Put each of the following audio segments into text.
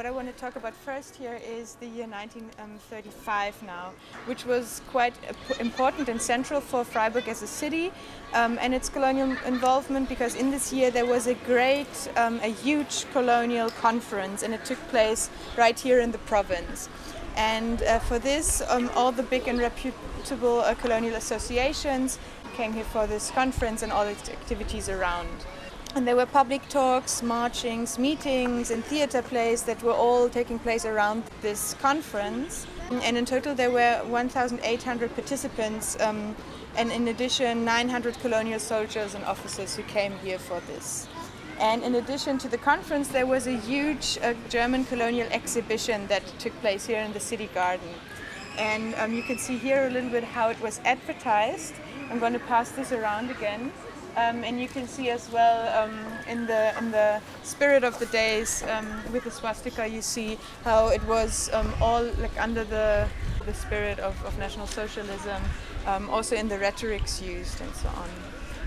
what I want to talk about first here is the year 1935 now, which was quite important and central for Freiburg as a city um, and its colonial involvement because in this year there was a great, um, a huge colonial conference and it took place right here in the province. And uh, for this, um, all the big and reputable uh, colonial associations came here for this conference and all its activities around. And there were public talks, marchings, meetings, and theater plays that were all taking place around this conference. And in total, there were 1,800 participants, um, and in addition, 900 colonial soldiers and officers who came here for this. And in addition to the conference, there was a huge uh, German colonial exhibition that took place here in the city garden. And um, you can see here a little bit how it was advertised. I'm going to pass this around again. Um, and you can see as well um, in the in the spirit of the days um, with the swastika, you see how it was um, all like under the the spirit of, of National Socialism, um, also in the rhetorics used and so on.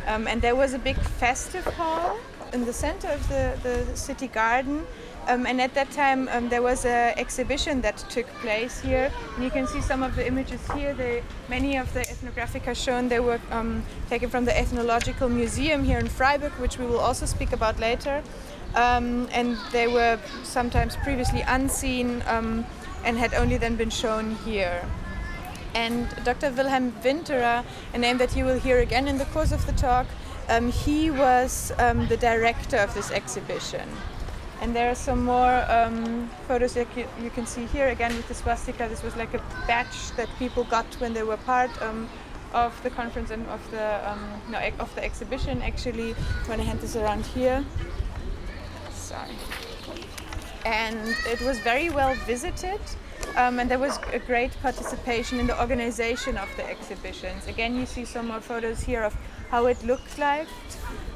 Um, and there was a big festive hall in the center of the, the city garden um, and at that time, um, there was an exhibition that took place here. And you can see some of the images here. They, many of the ethnographic are shown. They were um, taken from the Ethnological Museum here in Freiburg, which we will also speak about later. Um, and they were sometimes previously unseen um, and had only then been shown here. And Dr. Wilhelm Winterer, a name that you will hear again in the course of the talk, um, he was the director of this exhibition. And there are some more um, photos that you, you, can see here again with the swastika. This was like a badge that people got when they were part um, of the conference and of the um, no, of the exhibition. Actually, when to hand this around here. Sorry. And it was very well visited. Um, and there was a great participation in the organization of the exhibitions. Again, you see some more photos here of how it looked like.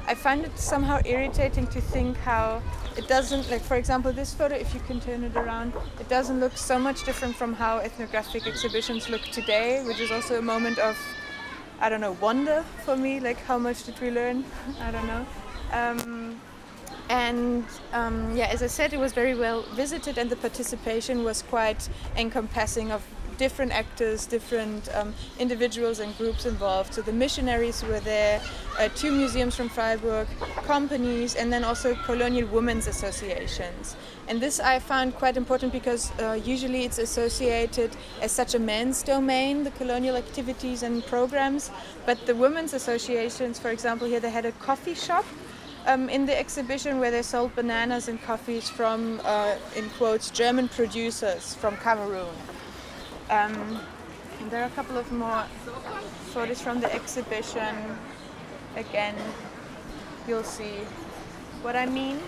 I find it somehow irritating to think how it doesn't like for example this photo if you can turn it around it doesn't look so much different from how ethnographic exhibitions look today which is also a moment of i don't know wonder for me like how much did we learn i don't know um, and um, yeah as i said it was very well visited and the participation was quite encompassing of different actors, different um, individuals and groups involved. So the missionaries were there, uh, two museums from Freiburg, companies, and then also colonial women's associations. And this I found quite important because uh, usually it's associated as such a men's domain, the colonial activities and programs. But the women's associations, for example, here they had a coffee shop um, in the exhibition where they sold bananas and coffees from, uh, in quotes, German producers from Cameroon. Um, there are a couple of more photos from the exhibition. Again, you'll see what I mean.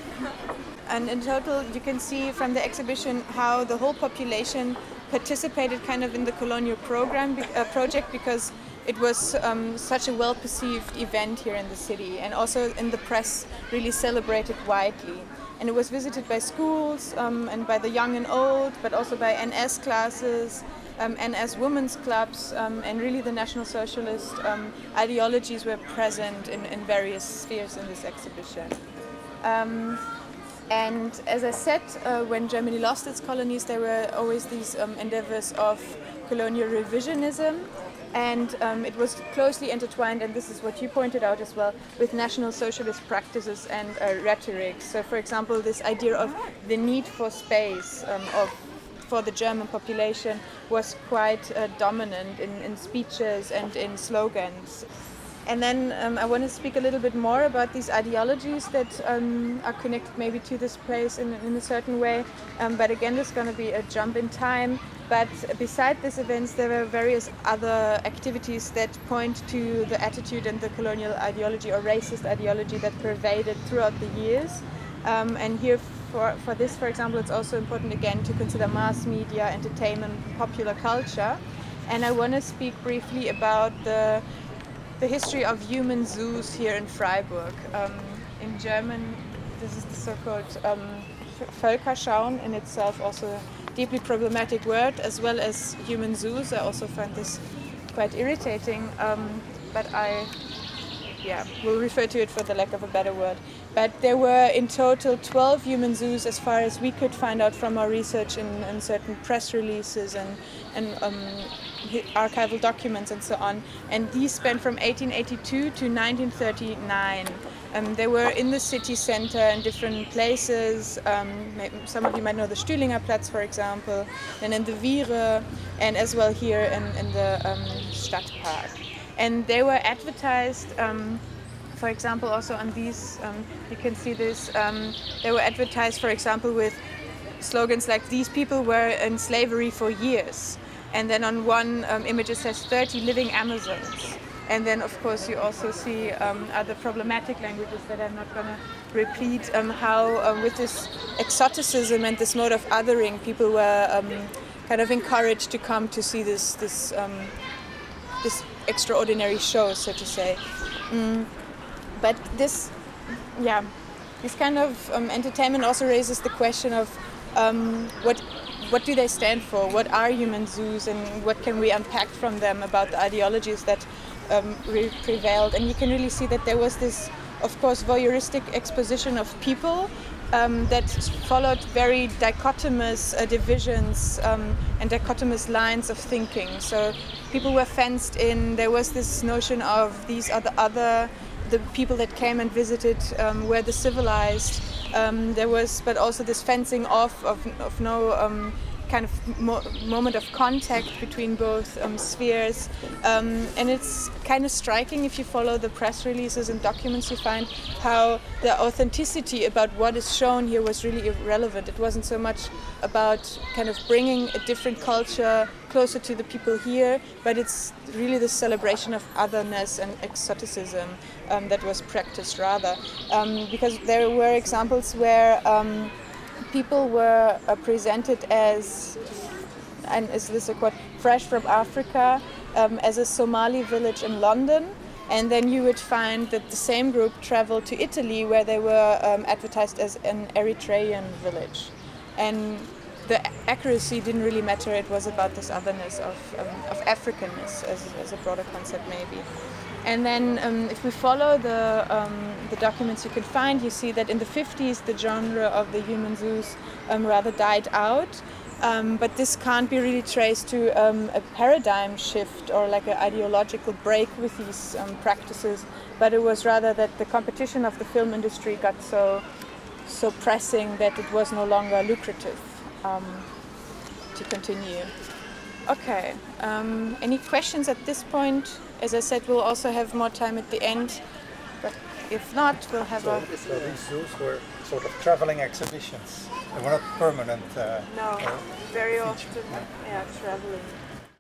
And in total, you can see from the exhibition how the whole population participated kind of in the colonial program uh, project because it was um, such a well perceived event here in the city and also in the press really celebrated widely. And it was visited by schools um, and by the young and old, but also by NS classes um, as women's clubs um, and really the National Socialist um, ideologies were present in, in, various spheres in this exhibition. Um, and as I said, uh, when Germany lost its colonies, there were always these endeavors of colonial revisionism. And um, it was closely intertwined, and this is what you pointed out as well, with National Socialist practices and uh, rhetoric. So, for example, this idea of the need for space, of for the German population was quite uh, dominant in, in, speeches and in slogans. And then um, I want to speak a little bit more about these ideologies that um, are connected maybe to this place in, in a certain way. Um, but again, there's going to be a jump in time. But beside these events, there were various other activities that point to the attitude and the colonial ideology or racist ideology that pervaded throughout the years. Um, and here for, for this, for example, it's also important again to consider mass media, entertainment, popular culture. And I want to speak briefly about the, the history of human zoos here in Freiburg. Um, in German, this is the so-called um, Völkerschauen in itself, also deeply problematic word, as well as human zoos. I also find this quite irritating, um, but I yeah, will refer to it for the lack of a better word. but there were in total 12 human zoos as far as we could find out from our research in, in certain press releases and, and um, archival documents and so on. And these spanned from 1882 to 1939. Um, they were in the city center in different places. Um, some of you might know the Stühlinger Platz, for example, and in the Wiehre, and as well here in, in the um, Stadtpark. And they were advertised um, for example, also on these, um, you can see this, um, they were advertised, for example, with slogans like these people were in slavery for years. And then on one image it says 30 living Amazons. And then, of course, you also see um, other problematic languages that I'm not going to repeat, um, how um, with this exoticism and this mode of othering, people were kind of encouraged to come to see this, this, this extraordinary show, so to say. Mm but this, yeah, this kind of um, entertainment also raises the question of um, what what do they stand for? What are human zoos, and what can we unpack from them about the ideologies that um, re- prevailed? And you can really see that there was this, of course, voyeuristic exposition of people um, that followed very dichotomous uh, divisions um, and dichotomous lines of thinking. So people were fenced in. There was this notion of these are the other the people that came and visited um, were the civilized. Um, there was, but also this fencing off of, of no um, kind of mo moment of contact between both um, spheres. Um, and it's kind of striking if you follow the press releases and documents you find how the authenticity about what is shown here was really irrelevant. It wasn't so much about kind of bringing a different culture closer to the people here, but it's really the celebration of otherness and exoticism um, that was practiced rather. Um, because there were examples where um, people were uh, presented as, and is this a quote, fresh from Africa, um, as a Somali village in London. And then you would find that the same group traveled to Italy, where they were um, advertised as an Eritrean village. And the accuracy didn't really matter. It was about this otherness of, um, of Africanness as, as a broader concept, maybe. And then, um, if we follow the, um, the documents you can find, you see that in the 50s the genre of the human zoos um, rather died out. Um, but this can't be really traced to um, a paradigm shift or like an ideological break with these practices, but it was rather that the competition of the film industry got so, so pressing that it was no longer lucrative to continue. Okay, any questions at this point? As I said, we'll also have more time at the end, but if not, we'll have so, a. So these zoos were sort of traveling exhibitions. They were not permanent. Uh, no, uh, very often, yeah, traveling.